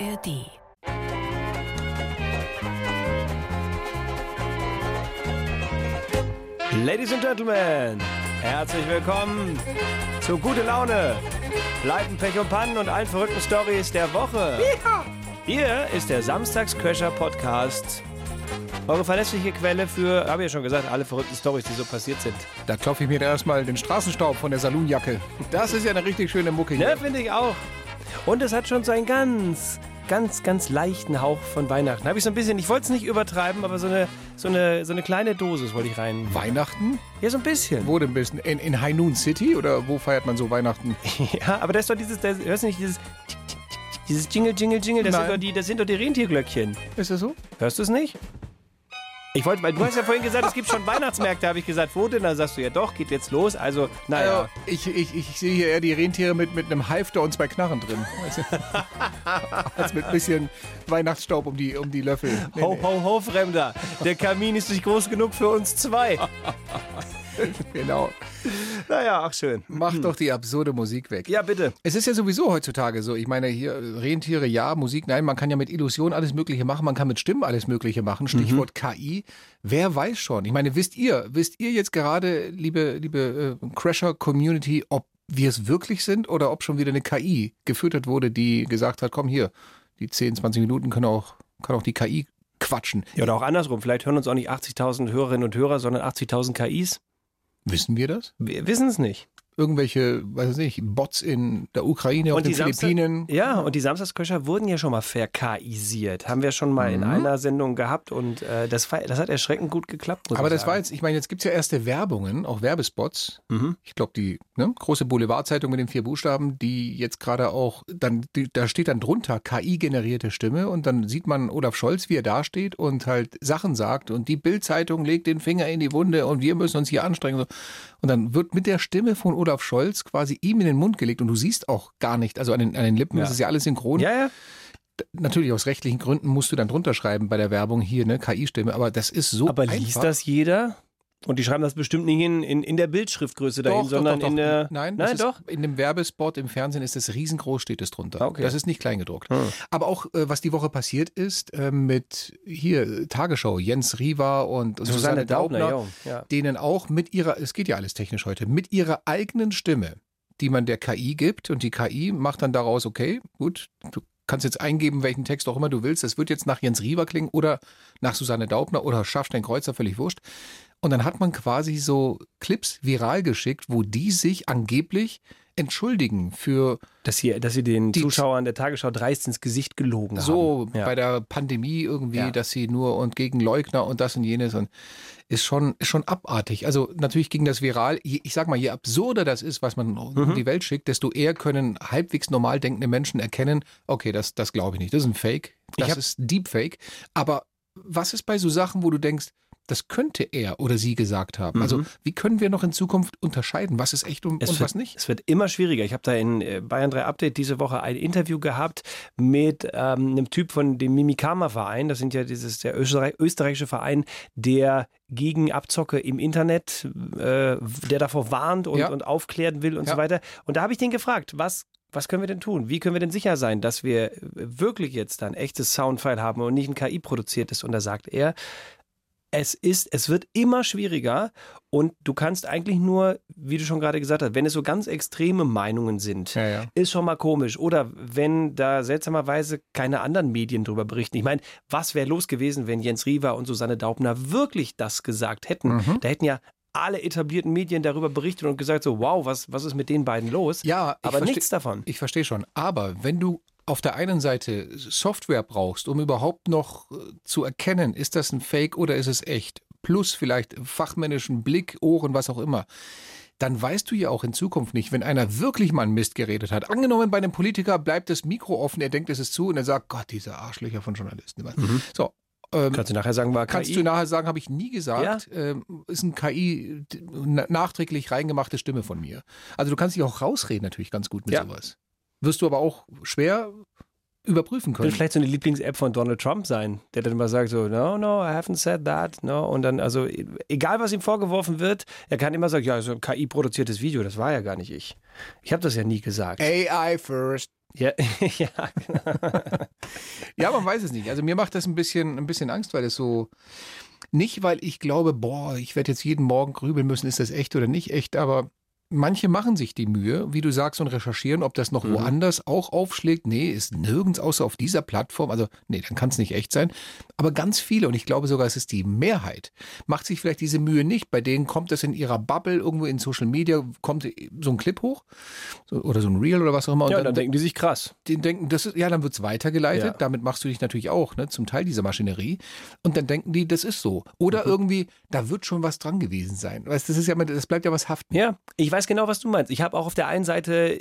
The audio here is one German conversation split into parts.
ARD. Ladies and Gentlemen, herzlich willkommen zu Gute Laune, Leiden, Pech und Pannen und allen verrückten Stories der Woche. Hier ist der Samstagscrasher Podcast. Eure verlässliche Quelle für, habe ich ja schon gesagt, alle verrückten Stories, die so passiert sind. Da klopfe ich mir erstmal den Straßenstaub von der Saloonjacke. Das ist ja eine richtig schöne Mucke hier. Ne, finde ich auch. Und es hat schon so einen ganz, ganz, ganz leichten Hauch von Weihnachten. Habe ich so ein bisschen, ich wollte es nicht übertreiben, aber so eine, so eine, so eine kleine Dosis wollte ich rein. Weihnachten? Ja, so ein bisschen. Wo denn ein bisschen? In, in High Noon City oder wo feiert man so Weihnachten? Ja, aber das ist doch dieses, das, hörst du nicht dieses, dieses Jingle, Jingle, Jingle, das sind, doch die, das sind doch die Rentierglöckchen. Ist das so? Hörst du es nicht? Ich wollte, weil du hast ja vorhin gesagt, es gibt schon Weihnachtsmärkte, habe ich gesagt, wo denn? Dann sagst du ja doch, geht jetzt los. Also, naja. Also, ich, ich, ich sehe hier eher die Rentiere mit, mit einem Halfter und zwei Knarren drin. Du? Als mit ein bisschen Weihnachtsstaub um die, um die Löffel. Nee, Ho, ho, ho, Fremder. Der Kamin ist nicht groß genug für uns zwei. genau. Naja, ach schön. Mach doch die absurde Musik weg. Ja, bitte. Es ist ja sowieso heutzutage so. Ich meine, hier Rentiere, ja, Musik, nein. Man kann ja mit Illusionen alles Mögliche machen. Man kann mit Stimmen alles Mögliche machen. Stichwort KI. Wer weiß schon? Ich meine, wisst ihr, wisst ihr jetzt gerade, liebe, liebe äh, Crasher-Community, ob wir es wirklich sind oder ob schon wieder eine KI gefüttert wurde, die gesagt hat, komm hier, die 10, 20 Minuten können auch, kann auch die KI quatschen. Ja, oder auch andersrum. Vielleicht hören uns auch nicht 80.000 Hörerinnen und Hörer, sondern 80.000 KIs. Wissen wir das? Wir wissen es nicht. Irgendwelche, weiß ich nicht, Bots in der Ukraine, auf den Samstag- Philippinen. Ja, und die Samstagsköcher wurden ja schon mal verkaisiert. Haben wir schon mal in einer Sendung gehabt und äh, das, war, das hat erschreckend gut geklappt. Aber das sagen. war jetzt, ich meine, jetzt gibt's ja erste Werbungen, auch Werbespots. Mhm. Ich glaube, die ne, große Boulevardzeitung mit den vier Buchstaben, die jetzt gerade auch, dann, die, da steht dann drunter KI-generierte Stimme und dann sieht man Olaf Scholz, wie er da steht und halt Sachen sagt und die Bild-Zeitung legt den Finger in die Wunde und wir müssen uns hier anstrengen. Und dann wird mit der Stimme von Olaf Scholz quasi ihm in den Mund gelegt und du siehst auch gar nicht, also an den, an den Lippen Ja. ist es ja alles synchron. Ja, ja. Natürlich aus rechtlichen Gründen musst du dann drunter schreiben bei der Werbung hier, ne, KI-Stimme, aber das ist so Aber einfach. liest das jeder? Und die schreiben das bestimmt nicht in, in, in der Bildschriftgröße dahin, Doch, sondern doch, doch, in der. Nein, Nein das doch. Ist, in dem Werbespot im Fernsehen ist es riesengroß, steht es drunter. Okay. Das ist nicht kleingedruckt. Hm. Aber auch, äh, was die Woche passiert ist, äh, mit hier Tagesschau, Jens Riva und Susanne, Daubner, jo, ja. denen auch mit ihrer, es geht ja alles technisch heute, mit ihrer eigenen Stimme, die man der KI gibt und die KI macht dann daraus, okay, gut, du kannst jetzt eingeben, welchen Text auch immer du willst, das wird jetzt nach Jens Riva klingen oder nach Susanne Daubner oder Schaffstein Kreuzer, völlig wurscht. Und dann hat man quasi so Clips viral geschickt, wo die sich angeblich entschuldigen für Dass sie, dass sie den Zuschauern der Tagesschau dreist ins Gesicht gelogen so haben. Ja. bei der Pandemie irgendwie, Ja. dass sie nur und gegen Leugner und das und jenes und ist schon, ist schon abartig. Also natürlich ging das viral. Ich sag mal, je absurder das ist, was man Mhm. um die Welt schickt, desto eher können halbwegs normal denkende Menschen erkennen, okay, das, das glaube ich nicht. Das ist ein Fake. Ich Das hab- ist Deepfake. Aber was ist bei so Sachen, wo du denkst, das könnte er oder sie gesagt haben? Also wie können wir noch in Zukunft unterscheiden, was ist echt und, Mhm. Es und wird, was nicht? Es wird immer schwieriger. Ich habe da in äh, Bayern 3 Update diese Woche ein Interview gehabt mit ähm, einem Typ von dem Mimikama-Verein. Das sind ja dieses der Österreich, österreichische Verein, der gegen Abzocke im Internet, äh, der davor warnt und, Ja. und aufklären will und Ja. so weiter. Und da habe ich den gefragt, was was können wir denn tun? Wie können wir denn sicher sein, dass wir wirklich jetzt ein echtes Soundfile haben und nicht ein KI produziertes? Und da sagt er, es ist, es wird immer schwieriger und du kannst eigentlich nur, wie du schon gerade gesagt hast, wenn es so ganz extreme Meinungen sind, Ja, ja. ist schon mal komisch. Oder wenn da seltsamerweise keine anderen Medien drüber berichten. Ich meine, was wäre los gewesen, wenn Jens Riewer und Susanne Daubner wirklich das gesagt hätten? Mhm. Da hätten ja alle etablierten Medien darüber berichtet und gesagt so, wow, was, was ist mit den beiden los? Ja, aber nichts davon. Ich verstehe schon. Aber wenn du auf der einen Seite Software brauchst, um überhaupt noch äh, zu erkennen, ist das ein Fake oder ist es echt, plus vielleicht fachmännischen Blick, Ohren, was auch immer, dann weißt du ja auch in Zukunft nicht, wenn einer wirklich mal einen Mist geredet hat. Angenommen, bei einem Politiker bleibt das Mikro offen, er denkt, es ist zu und er sagt, Gott, diese Arschlöcher von Journalisten. So, ähm, Kannst du nachher sagen, war Kannst KI? du nachher sagen, habe ich nie gesagt, ähm, ist ein KI nachträglich reingemachte Stimme von mir. Also du kannst dich auch rausreden natürlich ganz gut mit Ja. sowas. Wirst du aber auch schwer überprüfen können. Will vielleicht so eine Lieblings-App von Donald Trump sein, der dann immer sagt so, no, no, I haven't said that, no. Und dann, also, egal was ihm vorgeworfen wird, er kann immer sagen, ja, so ein KI-produziertes Video, das war ja gar nicht ich. Ich habe das ja nie gesagt. AI first. Ja, ja, genau. Ja, man weiß es nicht. Also mir macht das ein bisschen, ein bisschen Angst, weil es so, nicht weil ich glaube, boah, ich werde jetzt jeden Morgen grübeln müssen, ist das echt oder nicht echt, aber Manche machen sich die Mühe, wie du sagst, und recherchieren, ob das noch Mhm. woanders auch aufschlägt. Nee, ist nirgends außer auf dieser Plattform. Also, nee, dann kann es nicht echt sein. Aber ganz viele, und ich glaube sogar, es ist die Mehrheit, macht sich vielleicht diese Mühe nicht. Bei denen kommt es in ihrer Bubble, irgendwo in Social Media, kommt so ein Clip hoch so, oder so ein Reel oder was auch immer. Und ja, dann denken die sich krass. den denken, das ist, ja, dann wird's weitergeleitet. Ja. Damit machst du dich natürlich auch, ne, zum Teil dieser Maschinerie. Und dann denken die, das ist so. Oder Mhm. irgendwie, da wird schon was dran gewesen sein. Weißt, das ist ja, das bleibt ja was haften. Ja, ich weiß genau, was du meinst. Ich habe auch auf der einen Seite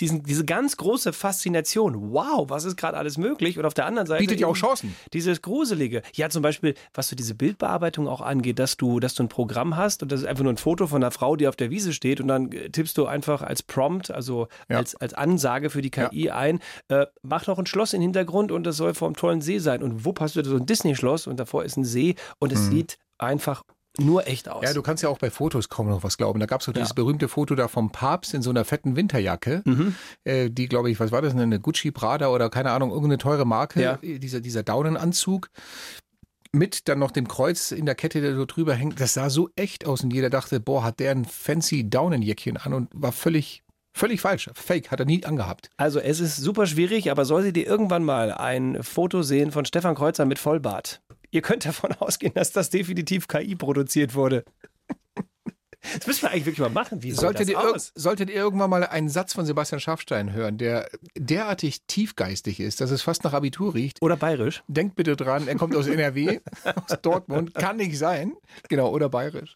diesen, diese ganz große Faszination. Wow, was ist gerade alles möglich? Und auf der anderen Seite. Bietet ja auch Chancen. Dieses Gruselige. Ja, zum Beispiel, was so diese Bildbearbeitung auch angeht, dass du, dass du ein Programm hast und das ist einfach nur ein Foto von einer Frau, die auf der Wiese steht und dann äh, tippst du einfach als Prompt, also Ja. als, als Ansage für die KI ein, äh, mach doch ein Schloss im Hintergrund und das soll vor einem tollen See sein. Und wupp hast du so ein Disney-Schloss und davor ist ein See und es sieht einfach nur echt aus. Ja, du kannst ja auch bei Fotos kaum noch was glauben. Da gab es doch dieses berühmte Foto da vom Papst in so einer fetten Winterjacke, Mhm. äh, die, glaube ich, was war das, eine Gucci Prada oder keine Ahnung, irgendeine teure Marke, Ja. äh, dieser, dieser Daunenanzug. Mit dann noch dem Kreuz in der Kette, der so drüber hängt. Das sah so echt aus und jeder dachte, boah, hat der ein fancy Daunenjäckchen an und war völlig, völlig falsch. Fake, hat er nie angehabt. Also es ist super schwierig, aber solltet ihr irgendwann mal ein Foto sehen von Stefan Kreuzer mit Vollbart, ihr könnt davon ausgehen, dass das definitiv KI produziert wurde. Das müssen wir eigentlich wirklich mal machen. Wie Solltet ihr, aus? solltet ihr irgendwann mal einen Satz von Sebastian Schafstein hören, der derartig tiefgeistig ist, dass es fast nach Abitur riecht, Oder bayerisch? Denkt bitte dran, er kommt aus NRW, aus Dortmund, kann nicht sein. Genau, oder bayerisch.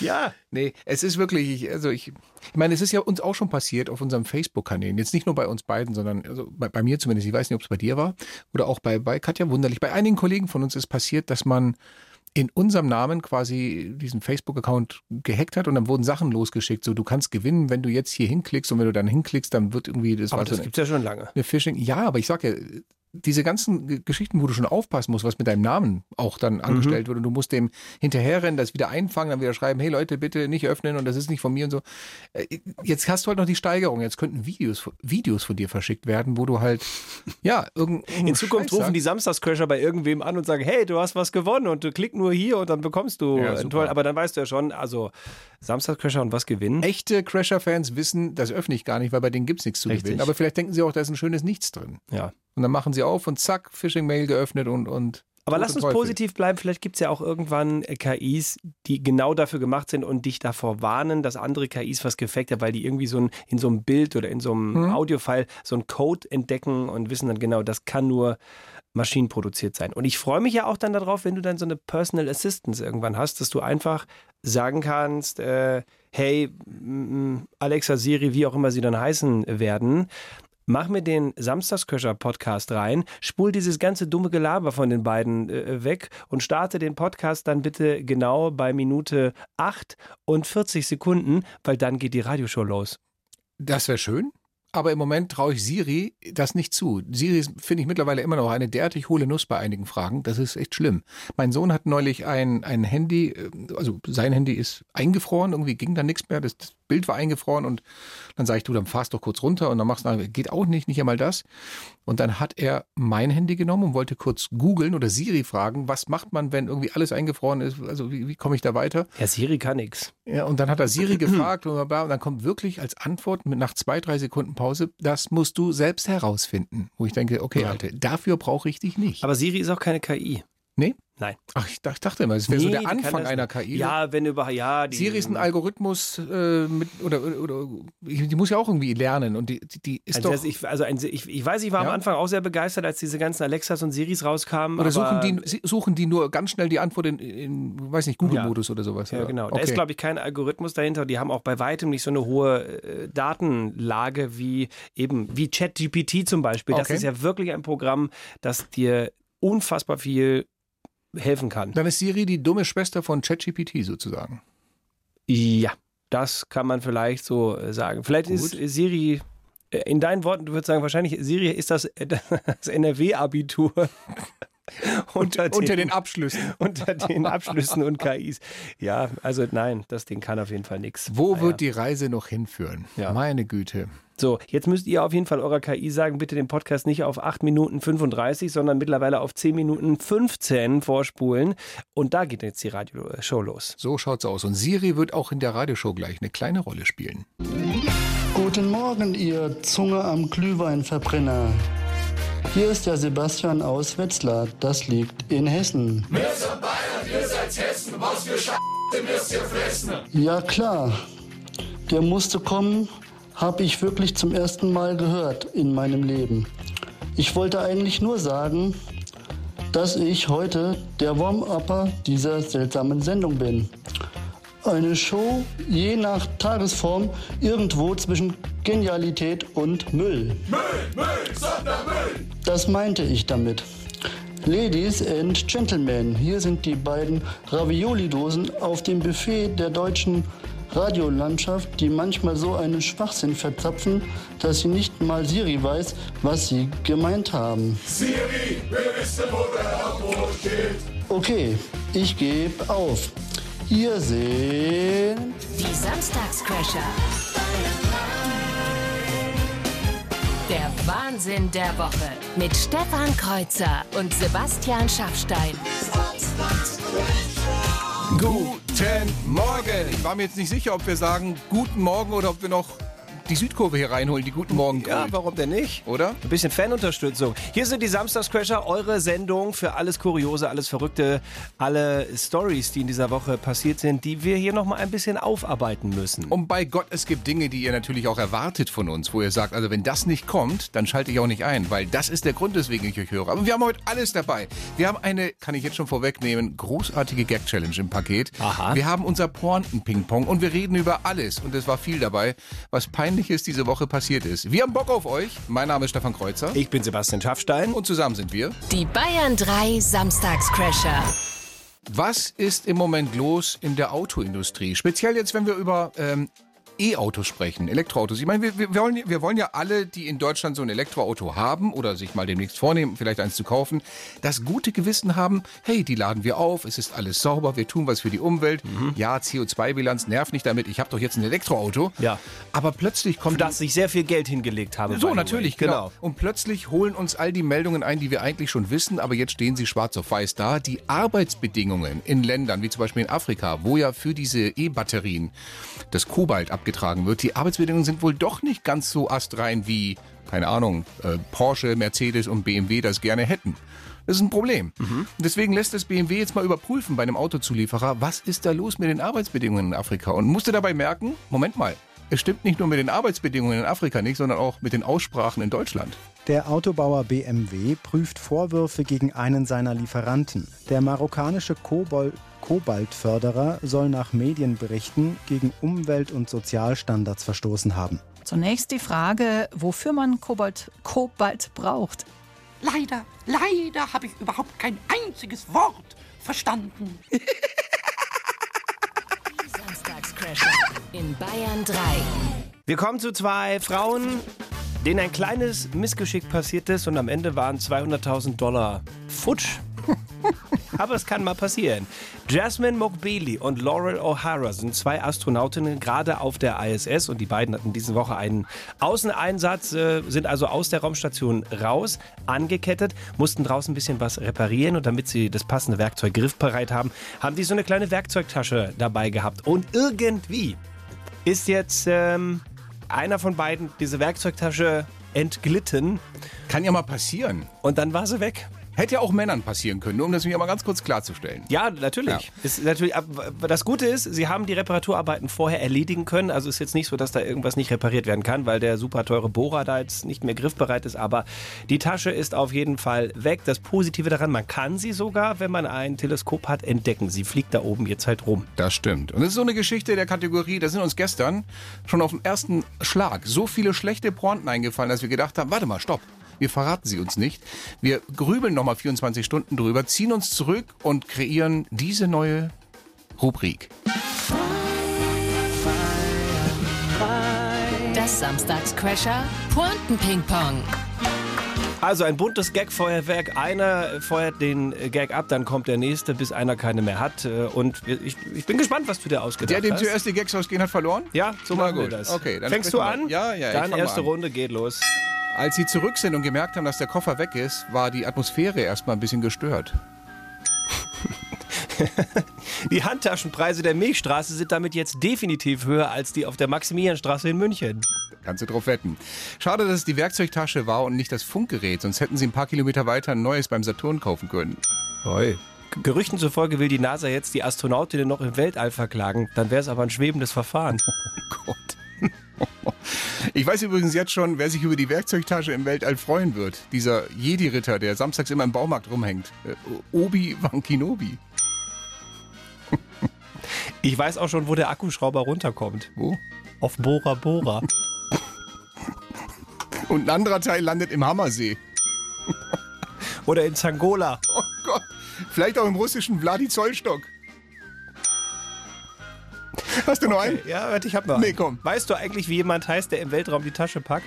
Ja. Nee, es ist wirklich, ich- also ich, ich meine, es ist ja uns auch schon passiert auf unserem Facebook-Kanälen. Jetzt nicht nur bei uns beiden, sondern also bei, bei mir zumindest. Ich weiß nicht, ob es bei dir war oder auch bei, bei Katja Wunderlich. Bei einigen Kollegen von uns ist passiert, dass man in unserem Namen quasi diesen Facebook-Account gehackt hat und dann wurden Sachen losgeschickt. So, du kannst gewinnen, wenn du jetzt hier hinklickst und wenn du dann hinklickst, dann wird irgendwie, das Aber so das eine, gibt's ja schon lange. eine Phishing. Ja, aber ich sag ja, diese ganzen G- Geschichten, wo du schon aufpassen musst, was mit deinem Namen auch dann angestellt wird und du musst dem hinterherrennen, das wieder einfangen, dann wieder schreiben, hey Leute, bitte nicht öffnen und das ist nicht von mir und so. Äh, Jetzt hast du halt noch die Steigerung. Jetzt könnten Videos, Videos von dir verschickt werden, wo du halt, ja, irgendein In Zukunft rufen die Samstagscrasher bei irgendwem an und sagen, hey, du hast was gewonnen und du klick nur hier und dann bekommst du Ja, einen tollen. Aber dann weißt du ja schon, also Samstagscrasher und was gewinnen. Echte Crasher-Fans wissen, das öffne ich gar nicht, weil bei denen gibt's nichts zu Richtig. gewinnen. Aber vielleicht denken sie auch, da ist ein schönes Nichts drin. Ja. Und dann machen sie auf und zack, Phishing-Mail geöffnet und, und Aber lass uns Teufel. positiv bleiben. Vielleicht gibt es ja auch irgendwann äh, KIs, die genau dafür gemacht sind und dich davor warnen, dass andere KIs was gefaked haben, weil die irgendwie so ein, in so einem Bild oder in so einem Mhm. Audiofile so einen Code entdecken und wissen dann genau, das kann nur maschinenproduziert sein. Und ich freue mich ja auch dann darauf, wenn du dann so eine Personal Assistance irgendwann hast, dass du einfach sagen kannst, äh, hey, Alexa, Siri, wie auch immer sie dann heißen werden, Mach mir den Samstagsköcher-Podcast rein, spul dieses ganze dumme Gelaber von den beiden äh, weg und starte den Podcast dann bitte genau bei Minute 8 und 40 Sekunden, weil dann geht die Radioshow los. Das wäre schön. Aber im Moment traue ich Siri das nicht zu. Siri finde ich mittlerweile immer noch eine derartig hohle Nuss bei einigen Fragen. Das ist echt schlimm. Mein Sohn hat neulich ein, ein Handy, äh, also sein Handy ist eingefroren, irgendwie ging da nichts mehr. Das, das Bild war eingefroren und dann sage ich, du, dann fahrst doch kurz runter und dann machst du, geht auch nicht, nicht einmal das. Und dann hat er mein Handy genommen und wollte kurz googeln oder Siri fragen, was macht man, wenn irgendwie alles eingefroren ist? Also wie, wie komme ich da weiter? Ja, Siri kann nix. Ja, und dann hat er Siri gefragt und, und dann kommt wirklich als Antwort mit nach zwei, drei Sekunden Pause, das musst du selbst herausfinden. Wo ich denke, okay, Ja. Alter, dafür brauche ich dich nicht. Aber Siri ist auch keine KI. Nee? Nein. Ach, ich dach- dachte immer, das wäre so Nee, der die kann Anfang das einer. KI. Ja, wenn überhaupt, ja. Die, Siri ist ein Algorithmus äh, mit, oder, oder, die muss ja auch irgendwie lernen und die, die, ist Also, doch. das, ich, also ein, ich, ich weiß, ich war Ja. am Anfang auch sehr begeistert, als diese ganzen Alexas und Siris rauskamen. oder suchen die, suchen die nur ganz schnell die Antwort in, in weiß nicht, Google-Modus oder sowas? Ja, oder? genau. Da Okay. ist, glaube ich, kein Algorithmus dahinter. Die haben auch bei weitem nicht so eine hohe äh, Datenlage wie eben wie ChatGPT zum Beispiel. Das Okay. ist ja wirklich ein Programm, das dir unfassbar viel helfen kann. Dann ist Siri die dumme Schwester von ChatGPT sozusagen. Ja, das kann man vielleicht so äh, sagen. Vielleicht ist Gut. Siri in deinen Worten, du würdest sagen, wahrscheinlich, Siri ist das, das NRW-Abitur. unter, den, unter den Abschlüssen. Unter den Abschlüssen und KIs. Ja, also nein, das Ding kann auf jeden Fall nichts. Wo naja. wird die Reise noch hinführen? Ja. Meine Güte. So, jetzt müsst ihr auf jeden Fall eurer KI sagen, bitte den Podcast nicht auf 8 Minuten 35, sondern mittlerweile auf 10 Minuten 15 vorspulen. Und da geht jetzt die Radioshow los. So schaut's aus. Und Siri wird auch in der Radioshow gleich eine kleine Rolle spielen. Guten Morgen, ihr Zunge am Glühweinverbrenner. Hier ist der Sebastian aus Wetzlar. Das liegt in Hessen. Wir sind Bayern, ihr seid Hessen. Was für Scheiße müsst ihr fressen? Ja, klar. Der musste kommen habe ich wirklich zum ersten Mal gehört in meinem Leben. Ich wollte eigentlich nur sagen, dass ich heute der Warm-Upper dieser seltsamen Sendung bin. Eine Show je nach Tagesform irgendwo zwischen Genialität und Müll. Müll, Müll, Sondermüll! Das meinte ich damit. Ladies and Gentlemen, hier sind die beiden Ravioli-Dosen auf dem Buffet der deutschen Radiolandschaft, die manchmal so einen Schwachsinn verzapfen, dass sie nicht mal Siri weiß, was sie gemeint haben. Siri, wir wissen, wo der Auto steht. Okay, ich gebe auf. Hier sind die Samstagscrasher. Der Wahnsinn der Woche mit Stefan Kreuzer und Sebastian Schaffstein. Guten Morgen. Ich war mir jetzt nicht sicher, ob wir sagen Guten Morgen oder ob wir noch die Südkurve hier reinholen, die Guten Morgen. Ja, warum denn nicht? Oder? Ein bisschen Fanunterstützung. Hier sind die Samstagscrasher, eure Sendung für alles Kuriose, alles Verrückte, alle Stories, die in dieser Woche passiert sind, die wir hier nochmal ein bisschen aufarbeiten müssen. Und bei Gott, es gibt Dinge, die ihr natürlich auch erwartet von uns, wo ihr sagt, also wenn das nicht kommt, dann schalte ich auch nicht ein, weil das ist der Grund, weswegen ich euch höre. Aber wir haben heute alles dabei. Wir haben eine, kann ich jetzt schon vorwegnehmen, großartige Gag-Challenge im Paket. Aha. Wir haben unser Pointen-Ping-Pong und wir reden über alles. Und es war viel dabei, was peinlich Peinliches diese Woche passiert ist. Wir haben Bock auf euch. Mein Name ist Stefan Kreuzer. Ich bin Sebastian Schaffstein. Und zusammen sind wir die Bayern 3 Samstagscrasher. Was ist im Moment los in der Autoindustrie? Speziell jetzt, wenn wir über ähm, E-Autos sprechen, Elektroautos. Ich meine, wir, wir, wollen, wir wollen ja alle, die in Deutschland so ein Elektroauto haben oder sich mal demnächst vornehmen, vielleicht eins zu kaufen, das gute Gewissen haben, hey, die laden wir auf, es ist alles sauber, wir tun was für die Umwelt. Mhm. Ja, CO2-Bilanz nervt nicht damit, ich habe doch jetzt ein Elektroauto. Ja. Aber plötzlich kommt... Für das ich sehr viel Geld hingelegt habe. So, natürlich, genau. genau. Und plötzlich holen uns all die Meldungen ein, die wir eigentlich schon wissen, aber jetzt stehen sie schwarz auf weiß da. Die Arbeitsbedingungen in Ländern, wie zum Beispiel in Afrika, wo ja für diese E-Batterien das Kobalt ab abgetragen wird. Die Arbeitsbedingungen sind wohl doch nicht ganz so astrein wie, keine Ahnung, äh, Porsche, Mercedes und BMW das gerne hätten. Das ist ein Problem. Mhm. Deswegen lässt das BMW jetzt mal überprüfen bei einem Autozulieferer, was ist da los mit den Arbeitsbedingungen in Afrika und musste dabei merken, Moment mal, es stimmt nicht nur mit den Arbeitsbedingungen in Afrika nicht, sondern auch mit den Aussprachen in Deutschland. Der Autobauer BMW prüft Vorwürfe gegen einen seiner Lieferanten. Der marokkanische Kobol Kobaltförderer soll nach Medienberichten gegen Umwelt- und Sozialstandards verstoßen haben. Zunächst die Frage, wofür man Kobalt, Kobalt braucht. Leider, leider habe ich überhaupt kein einziges Wort verstanden. Samstagscrasher in Bayern 3. Wir kommen zu zwei Frauen, denen ein kleines Missgeschick passiert ist und am Ende waren 200.000 Dollar futsch. Aber es kann mal passieren. Jasmine Mokbeli und Laurel O'Hara sind zwei Astronautinnen gerade auf der ISS und die beiden hatten diese Woche einen Außeneinsatz, äh, sind also aus der Raumstation raus, angekettet, mussten draußen ein bisschen was reparieren und damit sie das passende Werkzeug griffbereit haben, haben die so eine kleine Werkzeugtasche dabei gehabt. Und irgendwie ist jetzt ähm, einer von beiden diese Werkzeugtasche entglitten. Kann ja mal passieren. Und dann war sie weg. Hätte ja auch Männern passieren können, um das mir mal ganz kurz klarzustellen. Ja, natürlich. Ja. Ist natürlich. Das Gute ist, sie haben die Reparaturarbeiten vorher erledigen können. Also ist jetzt nicht so, dass da irgendwas nicht repariert werden kann, weil der super teure Bohrer da jetzt nicht mehr griffbereit ist. Aber die Tasche ist auf jeden Fall weg. Das Positive daran, man kann sie sogar, wenn man ein Teleskop hat, entdecken. Sie fliegt da oben jetzt halt rum. Das stimmt. Und es ist so eine Geschichte der Kategorie, da sind uns gestern schon auf den ersten Schlag so viele schlechte Pointen eingefallen, dass wir gedacht haben, warte mal, stopp. Wir verraten sie uns nicht. Wir grübeln nochmal 24 Stunden drüber, ziehen uns zurück und kreieren diese neue Rubrik. Das Samstagscrasher? Pointen-Ping-Pong. Also ein buntes Gag-Feuerwerk. Einer feuert den Gag ab, dann kommt der nächste, bis einer keine mehr hat. Äh, Und ich, ich bin gespannt, was du dir ausgedacht Der, dem hast. zuerst die Gags ausgehen, hat verloren? Ja, so machen wir gut. das. Okay, dann Fängst du an? Ja, ja, Dann erste mal an. Runde geht los. Als sie zurück sind und gemerkt haben, dass der Koffer weg ist, war die Atmosphäre erstmal ein bisschen gestört. Die Handtaschenpreise der Milchstraße sind damit jetzt definitiv höher als die auf der Maximilianstraße in München. Kannst du drauf wetten. Schade, dass es die Werkzeugtasche war und nicht das Funkgerät, sonst hätten sie ein paar Kilometer weiter ein neues beim Saturn kaufen können. Oi. Gerüchten zufolge will die NASA jetzt die Astronautinnen noch im Weltall verklagen. Dann wäre es aber ein schwebendes Verfahren. Gott. Ich weiß übrigens jetzt schon, wer sich über die Werkzeugtasche im Weltall freuen wird. Dieser Jedi-Ritter, der samstags immer im Baumarkt rumhängt. Äh, Obi-Wan Kenobi. Ich weiß auch schon, wo der Akkuschrauber runterkommt. Wo? Auf Bora Bora. Und ein anderer Teil landet im Hammersee. Oder in Zangola. Oh Gott. Vielleicht auch im russischen Vladi Zollstock. Hast du noch einen? Ja, warte, ich hab noch Nee, einen. komm. Weißt du eigentlich, wie jemand heißt, der im Weltraum die Tasche packt?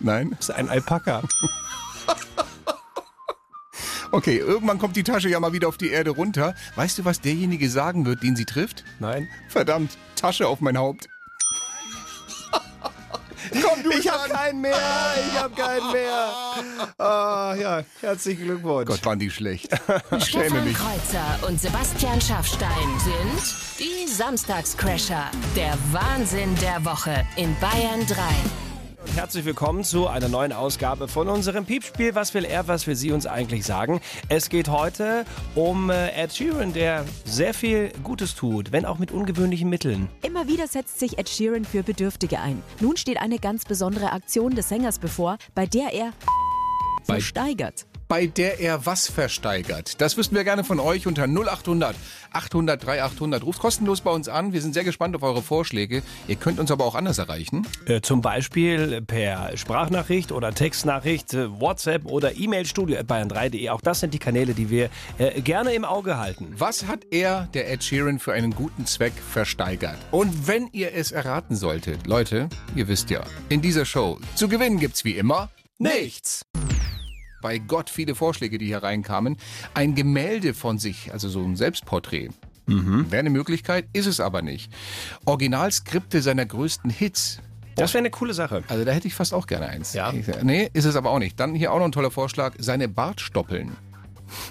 Nein? Das ist ein Alpaka. Okay, irgendwann kommt die Tasche ja mal wieder auf die Erde runter. Weißt du, was derjenige sagen wird, den sie trifft? Nein. Verdammt, Tasche auf mein Haupt. Komm, du Ich hab keinen mehr. Ich hab keinen mehr. Ah, ja, herzlichen Glückwunsch. Gott, waren die schlecht. Ich schäme Stefan mich. Kreuzer und Sebastian Schaffstein sind die Samstagscrasher. Der Wahnsinn der Woche in Bayern 3. Herzlich willkommen zu einer neuen Ausgabe von unserem Piepspiel. Was will er, was will sie uns eigentlich sagen? Es geht heute um äh, Ed Sheeran, der sehr viel Gutes tut, wenn auch mit ungewöhnlichen Mitteln. Immer wieder setzt sich Ed Sheeran für Bedürftige ein. Nun steht eine ganz besondere Aktion des Sängers bevor, bei der er versteigert. Bei der er was versteigert. Das wüssten wir gerne von euch unter 0800 800 3800. Ruft kostenlos bei uns an. Wir sind sehr gespannt auf eure Vorschläge. Ihr könnt uns aber auch anders erreichen. Äh, zum Beispiel per Sprachnachricht oder Textnachricht, äh, WhatsApp oder E-Mail studio.bayern3.de. Auch das sind die Kanäle, die wir äh, gerne im Auge halten. Was hat er, der Ed Sheeran, für einen guten Zweck versteigert? Und wenn ihr es erraten solltet, Leute, ihr wisst ja, in dieser Show zu gewinnen gibt's wie immer Nichts. Bei Gott viele Vorschläge, die hier reinkamen. Ein Gemälde von sich, also so ein Selbstporträt. Wäre eine Möglichkeit, ist es aber nicht. Originalskripte seiner größten Hits. Das wäre eine coole Sache. Also da hätte ich fast auch gerne eins. Ja. Ich, nee, ist es aber auch nicht. Dann hier auch noch ein toller Vorschlag, seine Bartstoppeln.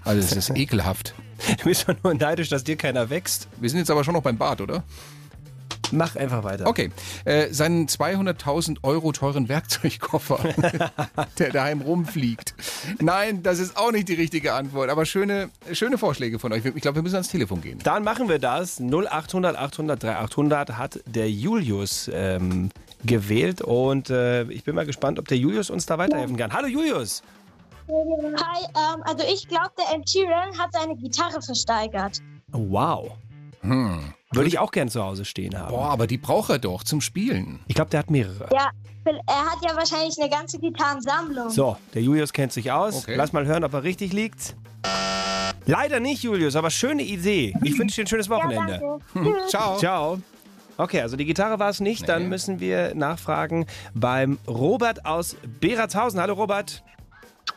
Also es ist ekelhaft. Du bist doch nur neidisch, dass dir keiner wächst. Wir sind jetzt aber schon noch beim Bart, oder? Mach einfach weiter. Okay, äh, seinen 200.000 Euro teuren Werkzeugkoffer, der daheim rumfliegt. Nein, das ist auch nicht die richtige Antwort, aber schöne, schöne Vorschläge von euch. Ich glaube, wir müssen ans Telefon gehen. Dann machen wir das. 0800 800 3800 hat der Julius ähm, gewählt und äh, ich bin mal gespannt, ob der Julius uns da weiterhelfen kann. Hallo Julius! Hi, ähm, also ich glaube, der Ed Sheeran hat seine Gitarre versteigert. Wow. Würde ich auch gern zu Hause stehen haben. Boah, aber die braucht er doch zum Spielen. Ich glaube, der hat mehrere. Ja, er hat ja wahrscheinlich eine ganze Gitarrensammlung. So, der Julius kennt sich aus. Okay. Lass mal hören, ob er richtig liegt. Leider nicht, Julius, aber schöne Idee. Ich wünsche dir ein schönes Ja, Wochenende. danke. Tschüss. Ciao. Ciao. Okay, also die Gitarre war es nicht. Dann Nee. müssen wir nachfragen beim Robert aus Beratshausen. Hallo Robert.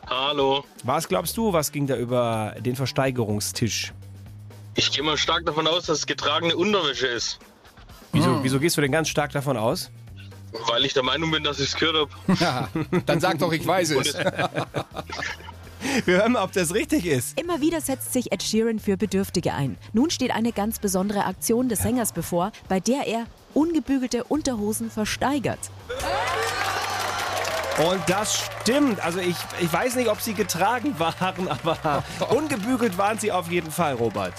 Hallo. Was glaubst du, was ging da über den Versteigerungstisch? Ich gehe mal stark davon aus, dass es getragene Unterwäsche ist. Wieso, wieso gehst du denn ganz stark davon aus? Weil ich der Meinung bin, dass ich es gehört habe. Ja, dann sag doch, ich weiß es. Wir hören mal, ob das richtig ist. Immer wieder setzt sich Ed Sheeran für Bedürftige ein. Nun steht eine ganz besondere Aktion des Sängers bevor, bei der er ungebügelte Unterhosen versteigert. Und das stimmt. Also ich, ich weiß nicht, ob sie getragen waren, aber ungebügelt waren sie auf jeden Fall, Robert.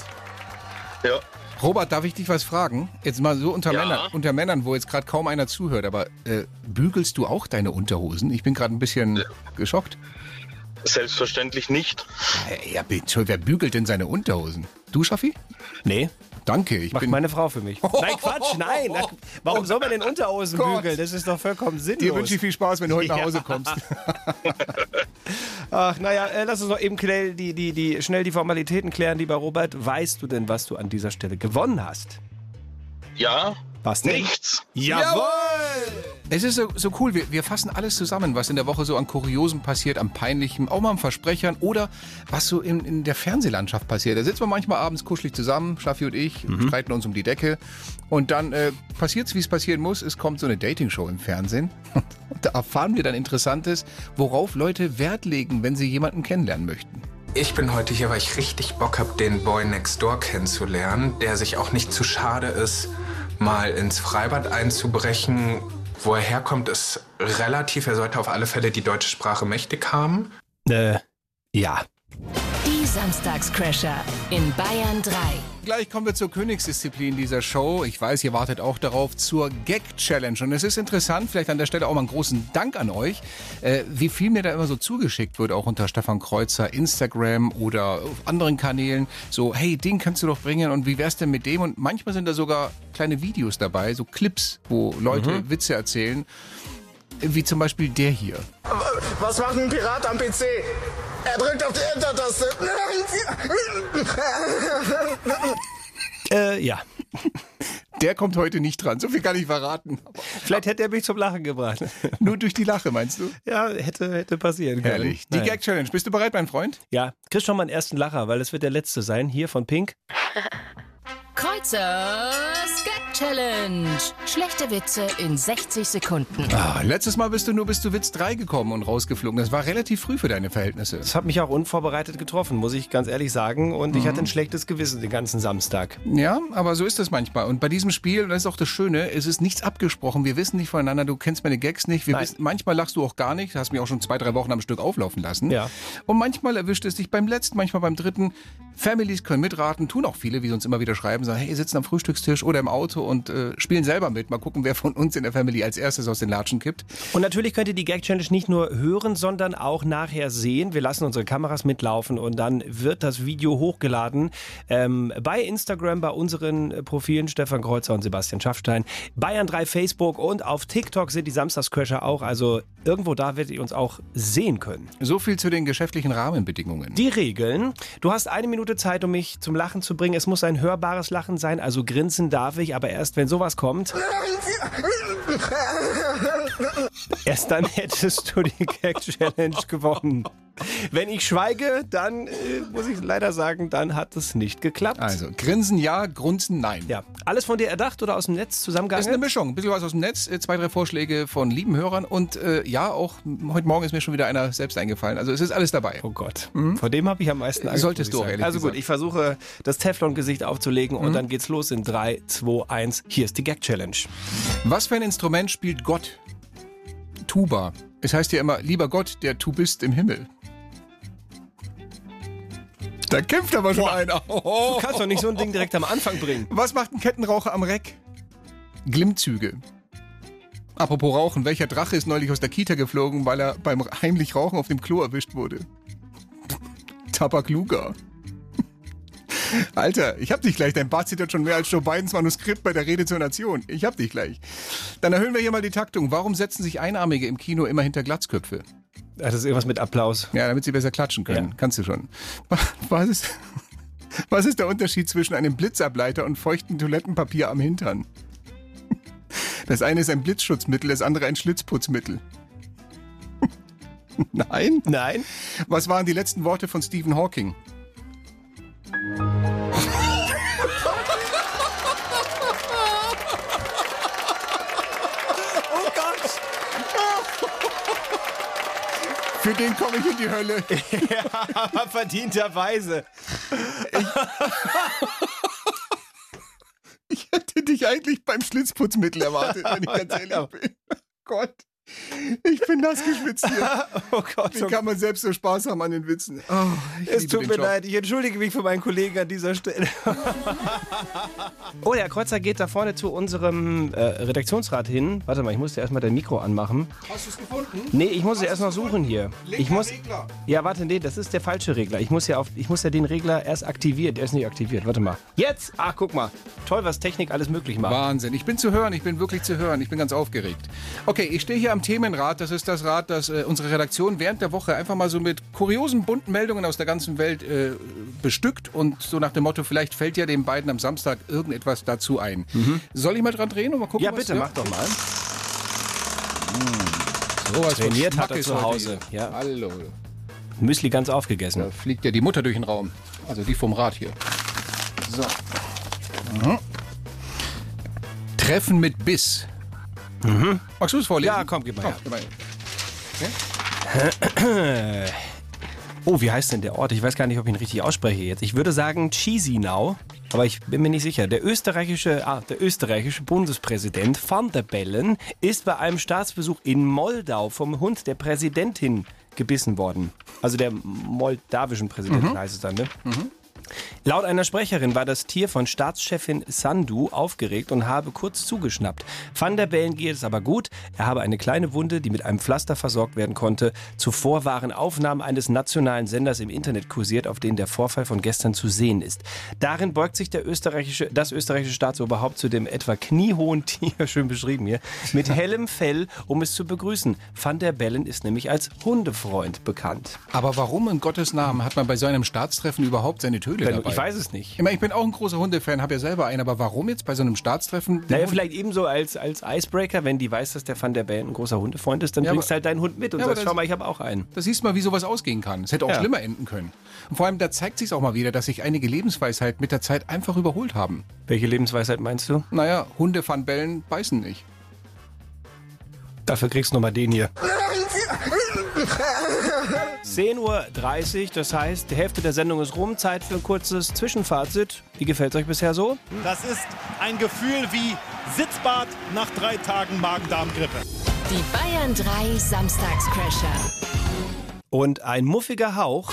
Ja. Robert, darf ich dich was fragen? Jetzt mal so unter, Ja. Männern, unter Männern, wo jetzt gerade kaum einer zuhört, aber äh, bügelst du auch deine Unterhosen? Ich bin gerade ein bisschen geschockt. Selbstverständlich nicht. Äh, Ja, bitte, wer bügelt denn seine Unterhosen? Du, Schaffi? Nee, Danke, ich macht bin... meine Frau für mich. Nein, Quatsch, nein. Na, Warum soll man denn Unterhosen Gott. bügeln? Das ist doch vollkommen Dir sinnlos. wünsche ich viel Spaß, wenn du heute nach Ja. Hause kommst. Ach, naja, äh, lass uns noch eben schnell die, die, die, schnell die Formalitäten klären, lieber Robert. Weißt du denn, was du an dieser Stelle gewonnen hast? Ja. Was denn? Nichts. Jawohl! Es ist so, so cool, wir, wir fassen alles zusammen, was in der Woche so an Kuriosen passiert, am Peinlichen, auch mal am Versprechern oder was so in, in der Fernsehlandschaft passiert. Da sitzen wir manchmal abends kuschelig zusammen, Schaffi und ich, streiten uns um die Decke und dann äh, passiert's, wie es passieren muss. Es kommt so eine Dating-Show im Fernsehen und da erfahren wir dann Interessantes, worauf Leute Wert legen, wenn sie jemanden kennenlernen möchten. Ich bin heute hier, weil ich richtig Bock habe, den Boy Next Door kennenzulernen, der sich auch nicht zu schade ist, mal ins Freibad einzubrechen. Wo er herkommt, ist relativ. Er sollte auf alle Fälle die deutsche Sprache mächtig haben. Äh, ja. Die Samstagscrasher in Bayern 3. Gleich kommen wir zur Königsdisziplin dieser Show. Ich weiß, ihr wartet auch darauf zur Gag-Challenge. Und es ist interessant, vielleicht an der Stelle auch mal einen großen Dank an euch, äh, wie viel mir da immer so zugeschickt wird, auch unter Stefan Kreuzer, Instagram oder auf anderen Kanälen. So, hey, den kannst du doch bringen und wie wär's denn mit dem? Und manchmal sind da sogar kleine Videos dabei, so Clips, wo Leute Mhm. Witze erzählen. Wie zum Beispiel der hier. Was macht ein Pirat am PC? Er drückt auf die Enter-Taste. Äh, ja. Der kommt heute nicht dran. So viel kann ich verraten. Vielleicht hätte er mich zum Lachen gebracht. Nur durch die Lache, meinst du? Ja, hätte, hätte passieren können. Herrlich. Die Naja. Gag-Challenge. Bist du bereit, mein Freund? Ja, kriegst schon mal einen ersten Lacher, weil es wird der letzte sein. Hier von Pink. Kreuzers Gag Challenge. Schlechte Witze in 60 Sekunden. Ah, letztes Mal bist du nur bis zu Witz 3 gekommen und rausgeflogen. Das war relativ früh für deine Verhältnisse. Das hat mich auch unvorbereitet getroffen, muss ich ganz ehrlich sagen. Und ich hatte ein schlechtes Gewissen den ganzen Samstag. Ja, aber so ist das manchmal. Und bei diesem Spiel, und das ist auch das Schöne, es ist nichts abgesprochen. Wir wissen nicht voneinander, du kennst meine Gags nicht. Wissen, manchmal lachst du auch gar nicht. Hast mich auch schon zwei, drei Wochen am Stück auflaufen lassen. Ja. Und manchmal erwischt es dich beim letzten, manchmal beim dritten. Families können mitraten, tun auch viele, wie sie uns immer wieder schreiben, sagen, hey, ihr sitzt am Frühstückstisch oder im Auto und äh, spielen selber mit. Mal gucken, wer von uns in der Family als erstes aus den Latschen kippt. Und natürlich könnt ihr die Gag Challenge nicht nur hören, sondern auch nachher sehen. Wir lassen unsere Kameras mitlaufen und dann wird das Video hochgeladen ähm, bei Instagram, bei unseren äh, Profilen Stefan Kreuzer und Sebastian Schaffstein, Bayern 3 Facebook und auf TikTok sind die Samstagscrasher auch. Also irgendwo da werdet ihr uns auch sehen können. So viel zu den geschäftlichen Rahmenbedingungen. Die Regeln. Du hast eine Minute Zeit, um mich zum Lachen zu bringen. Es muss ein hörbares Lachen sein, also grinsen darf ich, aber erst wenn sowas kommt, erst dann hättest du die Gag Challenge gewonnen. Wenn ich schweige, dann äh, muss ich leider sagen, dann hat es nicht geklappt. Also, grinsen ja, grunzen nein. Ja, alles von dir erdacht oder aus dem Netz Das ist eine Mischung. Ein bisschen was aus dem Netz, äh, zwei, drei Vorschläge von lieben Hörern und äh, ja, auch heute Morgen ist mir schon wieder einer selbst eingefallen. Also es ist alles dabei. Oh Gott. Vor dem habe ich am meisten Angst. Solltest du auch, ehrlich Also gut, gesagt. ich versuche das Teflon-Gesicht aufzulegen und dann geht's los in 3, 2, 1. Hier ist die Gag-Challenge. Was für ein Instrument spielt Gott? Tuba. Es heißt ja immer, lieber Gott, der du bist im Himmel. Da kämpft aber schon einer. Du kannst doch nicht so ein Ding direkt am Anfang bringen. Was macht ein Kettenraucher am Reck? Glimmzüge. Apropos Rauchen, welcher Drache ist neulich aus der Kita geflogen, weil er beim heimlich Rauchen auf dem Klo erwischt wurde? Tabakluga. Alter, ich hab dich gleich. Dein Bart zittert schon mehr als Joe Bidens Manuskript bei der Rede zur Nation. Ich hab dich gleich. Dann erhöhen wir hier mal die Taktung. Warum setzen sich Einarmige im Kino immer hinter Glatzköpfe? Das ist irgendwas mit Applaus. Ja, damit sie besser klatschen können. Ja. Kannst du schon. Was ist, was ist der Unterschied zwischen einem Blitzableiter und feuchtem Toilettenpapier am Hintern? Das eine ist ein Blitzschutzmittel, das andere ein Schlitzputzmittel. Nein? Nein. Was waren die letzten Worte von Stephen Hawking? Für den komme ich in die Hölle. ja, aber verdienterweise. Ich hätte dich eigentlich beim Schlitzputzmittel erwartet, wenn ich ganz ehrlich bin. Gott. Ich bin nass geschwitzt hier. Oh Gott. Wie kann man selbst so Spaß haben an den Witzen? Oh, ich Es tut mir Job. leid, ich entschuldige mich für meinen Kollegen an dieser Stelle. oh, der Kreuzer geht da vorne zu unserem äh, Redaktionsrat hin. Warte mal, ich muss dir erstmal dein Mikro anmachen. Hast du es gefunden? Nee, ich muss es erst noch suchen hier. Ich muss. Regler. Ja, warte, nee, das ist der falsche Regler. Ich muss ja auf, ich muss ja den Regler erst aktivieren. Der ist nicht aktiviert. Warte mal. Jetzt! Ah, guck mal. Toll, was Technik alles möglich macht. Wahnsinn. Ich bin zu hören, ich bin wirklich zu hören. Ich bin ganz aufgeregt. Okay, ich stehe hier am Themenrad. Das ist das Rad, das äh, unsere Redaktion während der Woche einfach mal so mit kuriosen, bunten Meldungen aus der ganzen Welt äh, bestückt. Und so nach dem Motto, vielleicht fällt ja den beiden am Samstag irgendetwas dazu ein. Soll ich mal dran drehen und mal gucken, Ja, was bitte, mach doch mal. Sowas von Trainiert hat er zu Hause. Ja. Hallo. Müsli ganz aufgegessen. Da fliegt ja die Mutter durch den Raum. Also die vom Rad hier. So. Mhm. Treffen mit Biss. Magst du es vorlesen? Ja, komm, gib mal her. gib mal her. Oh, wie heißt denn der Ort? Ich weiß gar nicht, ob ich ihn richtig ausspreche jetzt. Ich würde sagen Chisinau, aber ich bin mir nicht sicher. Der österreichische, ah, der österreichische Bundespräsident van der Bellen ist bei einem Staatsbesuch in Moldau vom Hund der Präsidentin gebissen worden. Also der moldawischen Präsidentin Mhm. heißt es dann, ne? Laut einer Sprecherin war das Tier von Staatschefin Sandu aufgeregt und habe kurz zugeschnappt. Van der Bellen geht es aber gut. Er habe eine kleine Wunde, die mit einem Pflaster versorgt werden konnte. Zuvor waren Aufnahmen eines nationalen Senders im Internet kursiert, auf denen der Vorfall von gestern zu sehen ist. Darin beugt sich der österreichische, das österreichische Staatsoberhaupt zu dem etwa kniehohen Tier, schön beschrieben hier, mit hellem Fell, um es zu begrüßen. Van der Bellen ist nämlich als Hundefreund bekannt. Aber warum in Gottes Namen hat man bei so einem Staatstreffen überhaupt seine Wenn- dabei? ich weiß es nicht. Ich, meine, ich bin auch ein großer Hundefan, habe ja selber einen, aber warum jetzt bei so einem Staatstreffen? Naja, vielleicht ebenso als, als Icebreaker, wenn die weiß, dass der Van der Bellen ein großer Hundefreund ist, dann Ja, bringst aber- halt deinen Hund mit und Ja, sagst, das- schau mal, ich habe auch einen. Da siehst du mal, wie sowas ausgehen kann. Es hätte auch Ja. schlimmer enden können. Und vor allem, da zeigt sich auch mal wieder, dass sich einige Lebensweisheiten mit der Zeit einfach überholt haben. Welche Lebensweisheit meinst du? Naja, Hunde van Bellen beißen nicht. Dafür kriegst du nochmal den hier. 10.30 Uhr, das heißt, die Hälfte der Sendung ist rum. Zeit für ein kurzes Zwischenfazit. Wie gefällt es euch bisher so? Das ist ein Gefühl wie Sitzbad nach drei Tagen Magen-Darm-Grippe. Die Bayern 3 Samstagscrasher. Und ein muffiger Hauch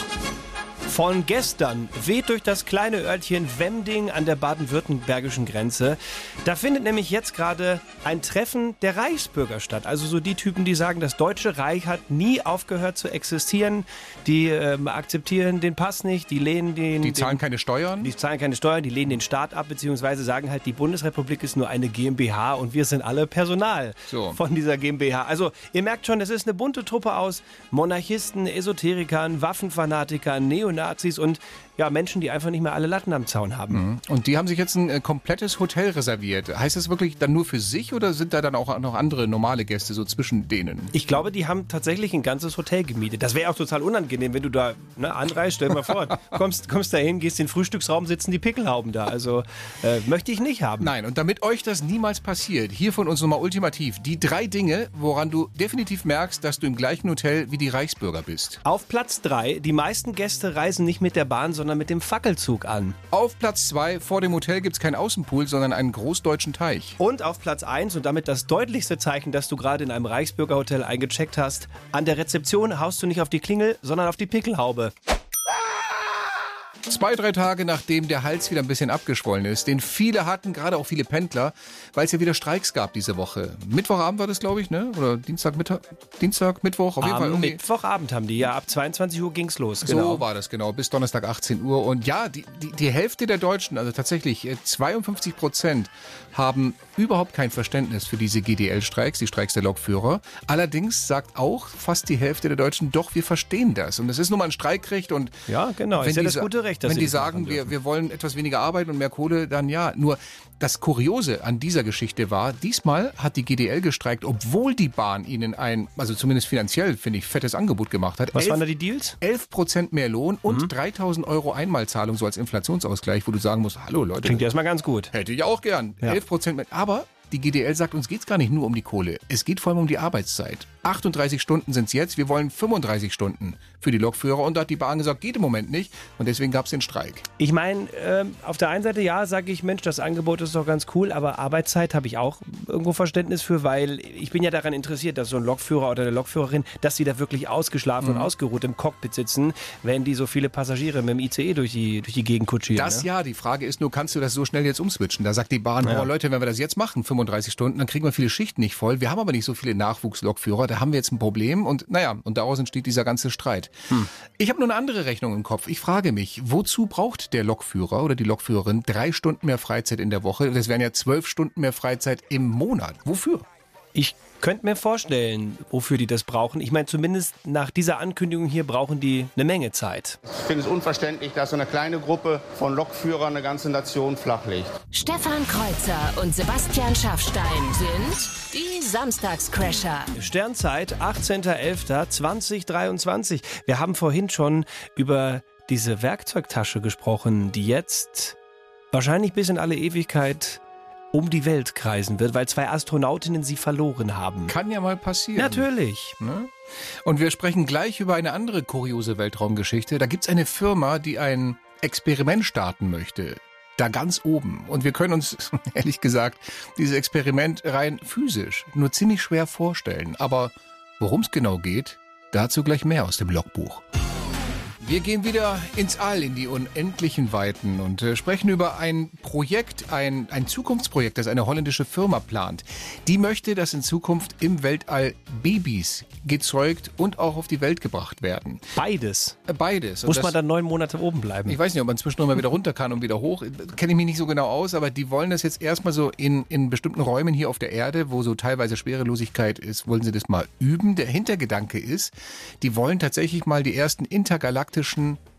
von gestern weht durch das kleine Örtchen Wemding an der baden-württembergischen Grenze. Da findet nämlich jetzt gerade ein Treffen der Reichsbürger statt. Also so die Typen, die sagen, das Deutsche Reich hat nie aufgehört zu existieren. Die ähm, akzeptieren den Pass nicht, die lehnen den... Die zahlen den, keine Steuern. die zahlen keine Steuern, die lehnen den Staat ab, beziehungsweise sagen halt, die Bundesrepublik ist nur eine GmbH und wir sind alle Personal So. von dieser GmbH. Also ihr merkt schon, es ist eine bunte Truppe aus Monarchisten, Esoterikern, Waffenfanatikern, Neonazis und ja, Menschen, die einfach nicht mehr alle Latten am Zaun haben. Und die haben sich jetzt ein äh, komplettes Hotel reserviert. Heißt das wirklich dann nur für sich oder sind da dann auch noch andere normale Gäste so zwischen denen? Ich glaube, die haben tatsächlich ein ganzes Hotel gemietet. Das wäre auch total unangenehm, wenn du da ne, anreist. Stell dir mal vor, kommst, kommst da hin, gehst in den Frühstücksraum, sitzen die Pickelhauben da. Also äh, möchte ich nicht haben. Nein, und damit euch das niemals passiert, hier von uns nochmal ultimativ die drei Dinge, woran du definitiv merkst, dass du im gleichen Hotel wie die Reichsbürger bist. Auf Platz 3, die meisten Gäste reisen nicht mit der Bahn, sondern mit dem Fackelzug an. Auf Platz zwei vor dem Hotel gibt es keinen Außenpool, sondern einen großdeutschen Teich. Und auf Platz 1 und damit das deutlichste Zeichen, dass du gerade in einem Reichsbürgerhotel eingecheckt hast, an der Rezeption haust du nicht auf die Klingel, sondern auf die Pickelhaube. Zwei, drei Tage nachdem der Hals wieder ein bisschen abgeschwollen ist, den viele hatten, gerade auch viele Pendler, weil es ja wieder Streiks gab diese Woche. Mittwochabend war das, glaube ich, ne? Oder Dienstag, Mittag, Dienstag, Mittwoch, auf jeden Fall Am irgendwie. Mittwochabend haben die, ja, ab 22 Uhr ging's los. So Genau. war das genau, bis Donnerstag 18 Uhr. Und ja, die, die, die Hälfte der Deutschen, also tatsächlich äh, 52 Prozent, haben überhaupt kein Verständnis für diese GDL-Streiks, die Streiks der Lokführer. Allerdings sagt auch fast die Hälfte der Deutschen, doch, wir verstehen das. Und es ist nun mal ein Streikrecht. Und Ja, genau. wenn Ist ja das gute Recht, dass Wenn sie die sagen, wir, wir wollen etwas weniger Arbeit und mehr Kohle, dann ja. Nur das Kuriose an dieser Geschichte war, diesmal hat die GDL gestreikt, obwohl die Bahn ihnen ein, also zumindest finanziell, finde ich, fettes Angebot gemacht hat. Was Elf- waren da die Deals? 11 Prozent mehr Lohn und Mhm. 3000 Euro Einmalzahlung so als Inflationsausgleich, wo du sagen musst, hallo Leute. Klingt erstmal ganz gut. Hätte ich auch gern. Ja. 11 Prozent mehr. Aber die GDL sagt, uns geht's gar nicht nur um die Kohle. Es geht vor allem um die Arbeitszeit. 38 Stunden sind's jetzt. Wir wollen 35 Stunden für die Lokführer. Und da hat die Bahn gesagt, geht im Moment nicht. Und deswegen gab's den Streik. Ich meine, ähm, auf der einen Seite ja, sage ich, Mensch, das Angebot ist doch ganz cool, aber Arbeitszeit habe ich auch irgendwo Verständnis für, weil ich bin ja daran interessiert, dass so ein Lokführer oder eine Lokführerin, dass sie da wirklich ausgeschlafen Mhm. und ausgeruht im Cockpit sitzen, wenn die so viele Passagiere mit dem ICE durch die, durch die Gegend kutschieren. Das ne? ja, die Frage ist nur, kannst du das so schnell jetzt umswitchen? Da sagt die Bahn, Ja. boah Leute, wenn wir das jetzt machen, 35 Stunden, dann kriegen wir viele Schichten nicht voll. Wir haben aber nicht so viele Nachwuchslokführer, da haben wir jetzt ein Problem und naja, und daraus entsteht dieser ganze Streit. Hm. Ich habe nur eine andere Rechnung im Kopf. Ich frage mich, wozu braucht der Lokführer oder die Lokführerin drei Stunden mehr Freizeit in der Woche? Das wären ja zwölf Stunden mehr Freizeit im Monat. Wofür? Ich könnte mir vorstellen, wofür die das brauchen. Ich meine, zumindest nach dieser Ankündigung hier brauchen die eine Menge Zeit. Ich finde es unverständlich, dass so eine kleine Gruppe von Lokführern eine ganze Nation flachlegt. Stefan Kreuzer und Sebastian Schaffstein sind die Samstagscrasher. Sternzeit, 18.11.2023. Wir haben vorhin schon über diese Werkzeugtasche gesprochen, die jetzt wahrscheinlich bis in alle Ewigkeit um die Welt kreisen wird, weil zwei Astronautinnen sie verloren haben. Kann ja mal passieren. Natürlich. Ne? Und wir sprechen gleich über eine andere kuriose Weltraumgeschichte. Da gibt es eine Firma, die ein Experiment starten möchte. Da ganz oben. Und wir können uns, ehrlich gesagt, dieses Experiment rein physisch nur ziemlich schwer vorstellen. Aber worum es genau geht, dazu gleich mehr aus dem Logbuch. Wir gehen wieder ins All, in die unendlichen Weiten und äh, sprechen über ein Projekt, ein, ein Zukunftsprojekt, das eine holländische Firma plant. Die möchte, dass in Zukunft im Weltall Babys gezeugt und auch auf die Welt gebracht werden. Beides. Äh, beides. Und Muss das- man dann neun Monate oben bleiben? ich weiß nicht, ob man zwischendurch mal wieder runter kann und wieder hoch. Kenne ich mich nicht so genau aus, aber die wollen das jetzt erstmal so in, in bestimmten Räumen hier auf der Erde, wo so teilweise Schwerelosigkeit ist, wollen sie das mal üben. Der Hintergedanke ist, die wollen tatsächlich mal die ersten intergalaktischen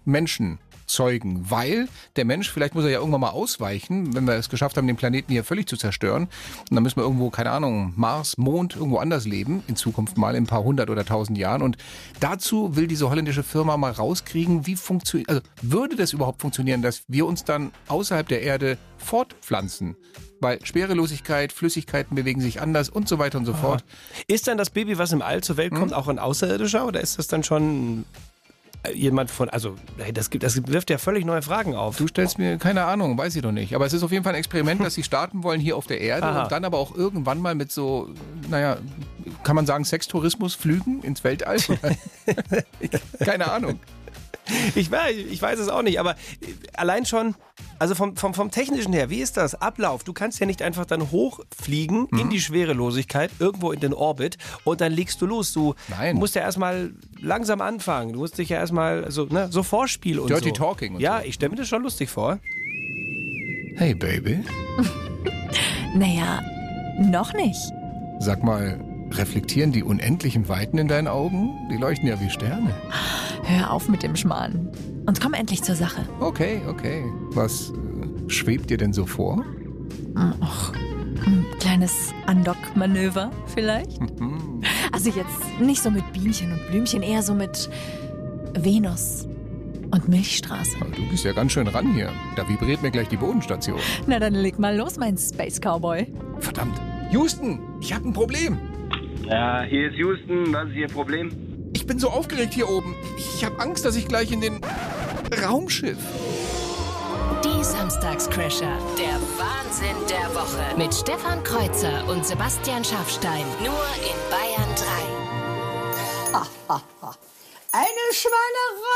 Menschen zeugen, weil der Mensch, vielleicht muss er ja irgendwann mal ausweichen, wenn wir es geschafft haben, den Planeten hier völlig zu zerstören. Und dann müssen wir irgendwo, keine Ahnung, Mars, Mond, irgendwo anders leben, in Zukunft mal in ein paar hundert oder tausend Jahren. Und dazu will diese holländische Firma mal rauskriegen, wie funktioniert, also würde das überhaupt funktionieren, dass wir uns dann außerhalb der Erde fortpflanzen? Weil Schwerelosigkeit, Flüssigkeiten bewegen sich anders und so weiter und so fort. Ist dann das Baby, was im All zur Welt kommt, auch ein Außerirdischer oder ist das dann schon jemand von, also das, gibt, das wirft ja völlig neue Fragen auf. Du stellst mir keine Ahnung, weiß ich doch nicht. Aber es ist auf jeden Fall ein Experiment, das sie starten wollen hier auf der Erde Aha. und dann aber auch irgendwann mal mit so, naja, kann man sagen, Sextourismus flügen ins Weltall? keine Ahnung. Ich weiß, ich weiß es auch nicht, aber äh, allein schon, also vom, vom, vom Technischen her, wie ist das? Ablauf. Du kannst ja nicht einfach dann hochfliegen Mhm. in die Schwerelosigkeit, irgendwo in den Orbit und dann legst du los. Du musst ja erstmal langsam anfangen. Du musst dich ja erstmal so, ne, so Vorspiel und Dirty so. Talking und Ja, ich stelle mir das schon lustig vor. Hey Baby, Naja, noch nicht. sag mal, reflektieren die unendlichen Weiten in deinen Augen? Die leuchten ja wie Sterne. Hör auf mit dem Schmarrn. Und komm endlich zur Sache. Okay, okay. Was äh, schwebt dir denn so vor? Och, ein kleines Andock-Manöver vielleicht? Also jetzt nicht so mit Bienchen und Blümchen, eher so mit Venus und Milchstraße. Du bist ja ganz schön ran hier. Da vibriert mir gleich die Bodenstation. Na dann leg mal los, mein Space Cowboy. Verdammt. Houston, ich habe ein Problem. Ja, hier ist Houston. Was ist Ihr Problem? Ich bin so aufgeregt hier oben. Ich habe Angst, dass ich gleich in den Raumschiff. Die Samstagscrasher. Der Wahnsinn der Woche. Mit Stefan Kreuzer und Sebastian Schaffstein. Nur in Bayern 3. Eine Schweinerei!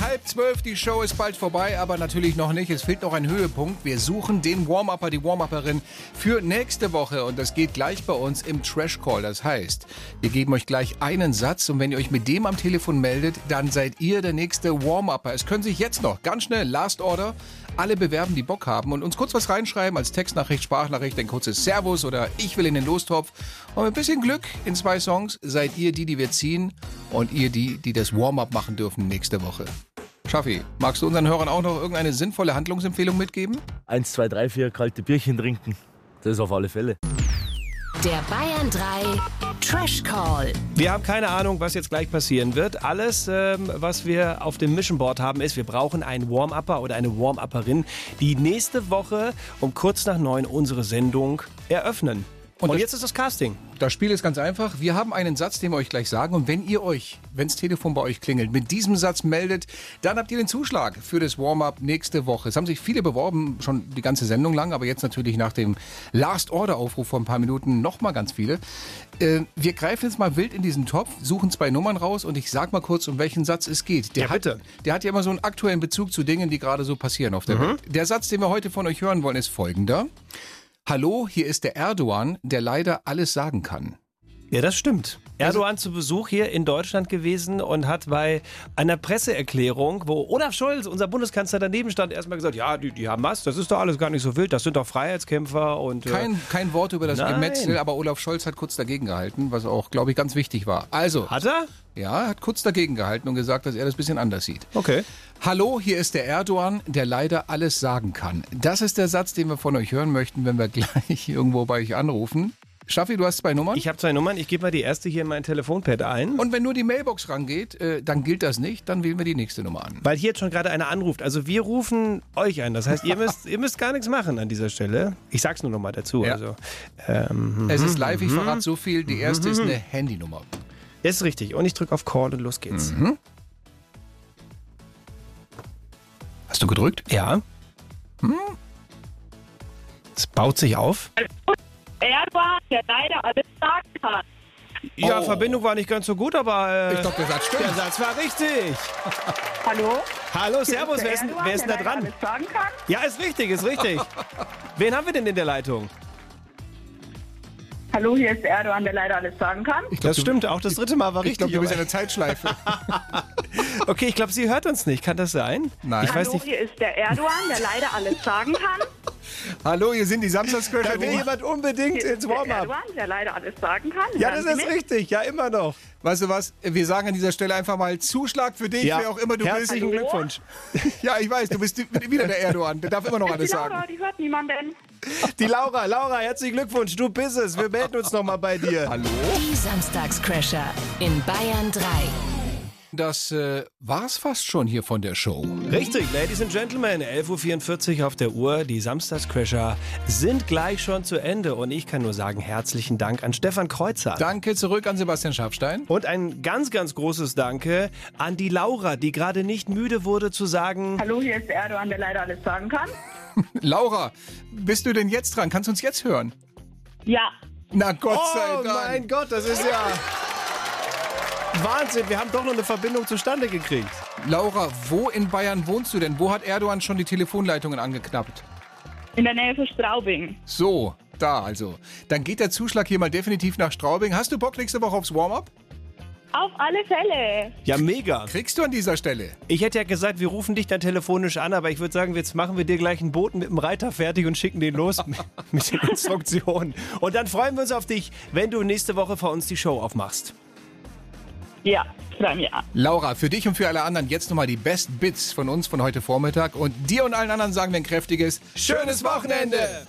Halb zwölf, die Show ist bald vorbei, aber natürlich noch nicht. Es fehlt noch ein Höhepunkt. Wir suchen den Warm-Upper, die Warm-Upperin für nächste Woche und das geht gleich bei uns im Trash Call. Das heißt, wir geben euch gleich einen Satz und wenn ihr euch mit dem am Telefon meldet, dann seid ihr der nächste Warm-Upper. Es können sich jetzt noch ganz schnell Last Order alle bewerben, die Bock haben und uns kurz was reinschreiben als Textnachricht, Sprachnachricht, ein kurzes Servus oder ich will in den Lostopf. Und mit ein bisschen Glück in zwei Songs seid ihr die, die wir ziehen und ihr die, die das Warm-up machen dürfen nächste Woche. Schaffi, magst du unseren Hörern auch noch irgendeine sinnvolle Handlungsempfehlung mitgeben? Eins, zwei, drei, vier kalte Bierchen trinken. Das auf alle Fälle. Der Bayern 3 Trash Call. Wir haben keine Ahnung, was jetzt gleich passieren wird. Alles, ähm, was wir auf dem Mission Board haben, ist, wir brauchen einen Warm-Upper oder eine Warm-Upperin, die nächste Woche um kurz nach neun unsere Sendung eröffnen. Und, jetzt ist das Casting. Das Spiel ist ganz einfach. Wir haben einen Satz, den wir euch gleich sagen. Und wenn ihr euch, wenn das Telefon bei euch klingelt, mit diesem Satz meldet, dann habt ihr den Zuschlag für das Warm-up nächste Woche. Es haben sich viele beworben, schon die ganze Sendung lang, aber jetzt natürlich nach dem Last-Order-Aufruf vor ein paar Minuten nochmal ganz viele. Äh, wir greifen jetzt mal wild in diesen Topf, suchen zwei Nummern raus und ich sag mal kurz, um welchen Satz es geht. Der, Ja, bitte. Hat, der hat ja immer so einen aktuellen Bezug zu Dingen, die gerade so passieren auf der Mhm. Welt. Der Satz, den wir heute von euch hören wollen, ist folgender. Hallo, hier ist der Erdogan, der leider alles sagen kann. Ja, das stimmt. Erdogan zu Besuch hier in Deutschland gewesen und hat bei einer Presseerklärung, wo Olaf Scholz, unser Bundeskanzler, daneben stand, erstmal gesagt, ja, die, die Hamas, das ist doch alles gar nicht so wild, das sind doch Freiheitskämpfer und... äh, Kein, kein Wort über das Nein. Gemetzel, aber Olaf Scholz hat kurz dagegen gehalten, was auch, glaube ich, ganz wichtig war. Also. Hat er? Ja, hat kurz dagegen gehalten und gesagt, dass er das ein bisschen anders sieht. Okay. Hallo, hier ist der Erdogan, der leider alles sagen kann. Das ist der Satz, den wir von euch hören möchten, wenn wir gleich irgendwo bei euch anrufen. Schaffi, du hast zwei Nummern? Ich habe zwei Nummern, ich gebe mal die erste hier in mein Telefonpad ein. Und wenn nur die Mailbox rangeht, äh, dann gilt das nicht, dann wählen wir die nächste Nummer an. Weil hier jetzt schon gerade einer anruft. Also wir rufen euch an. Das heißt, ihr müsst, ihr müsst gar nichts machen an dieser Stelle. Ich sag's nur noch mal dazu. Ja. Also, ähm, Es ist mhm, live, ich mhm. verrate so viel. Die erste ist Mhm. eine Handynummer. Ist richtig. Und ich drücke auf Call und los geht's. Mhm. Hast du gedrückt? Ja. Hm? Es baut sich auf. Erdogan, der leider alles sagen kann. Ja, Oh. Verbindung war nicht ganz so gut, aber äh, Ich glaub, der Satz stimmt. Der Satz war richtig. Hallo? Hallo, Servus, der wer ist, denn- Erdogan, wer ist denn da der leider dran? Alles sagen kann. Ja, ist richtig, ist richtig. Wen haben wir denn in der Leitung? Hallo, hier ist der Erdogan, der leider alles sagen kann. das stimmt, auch das dritte Mal war Ich richtig. glaube, du bist der Zeitschleife. okay, ich glaube, sie hört uns nicht. Kann das sein? Nein. Ich weiß Hallo, nicht. hier ist der Erdogan, der leider alles sagen kann. Hallo, hier sind die Samstagscrasher. Da will jemand unbedingt ins Warm-up. Erdogan, der leider alles sagen kann. Ja, das ist richtig. Ja, immer noch. Weißt du was? Wir sagen an dieser Stelle einfach mal Zuschlag für dich, Ja. wer auch immer du Herzlichen bist. Glückwunsch. Ja, ich weiß, du bist wieder der Erdogan. Der darf immer noch alles Die Laura, sagen. die hört niemanden. Die Laura, Laura, herzlichen Glückwunsch. Du bist es. Wir melden uns nochmal bei dir. Hallo? Die Samstagscrasher in Bayern 3. Das äh, war's fast schon hier von der Show. Richtig, Ladies and Gentlemen, 11.44 Uhr auf der Uhr. Die Samstagscrasher sind gleich schon zu Ende. Und ich kann nur sagen, herzlichen Dank an Stefan Kreuzer. Danke zurück an Sebastian Schafstein. Und ein ganz, ganz großes Danke an die Laura, die gerade nicht müde wurde zu sagen. Hallo, hier ist der Erdogan, der leider alles sagen kann. Laura, bist du denn jetzt dran? Kannst du uns jetzt hören? Ja. Na Gott oh sei Dank. mein Gott, das ist ja Wahnsinn. Wir haben doch noch eine Verbindung zustande gekriegt. Laura, wo in Bayern wohnst du denn? Wo hat Erdogan schon die Telefonleitungen angeknappt? In der Nähe von Straubing. So, da also. Dann geht der Zuschlag hier mal definitiv nach Straubing. Hast du Bock nächste Woche aufs Warm-up? Auf alle Fälle. Ja, mega. Kriegst du an dieser Stelle? Ich hätte ja gesagt, wir rufen dich dann telefonisch an, aber ich würde sagen, jetzt machen wir dir gleich einen Boten mit dem Reiter fertig und schicken den los mit den Instruktionen. Und dann freuen wir uns auf dich, wenn du nächste Woche vor uns die Show aufmachst. Ja, mich an. Laura, für dich und für alle anderen jetzt nochmal die Best Bits von uns von heute Vormittag. Und dir und allen anderen sagen wir ein kräftiges Schönes Wochenende!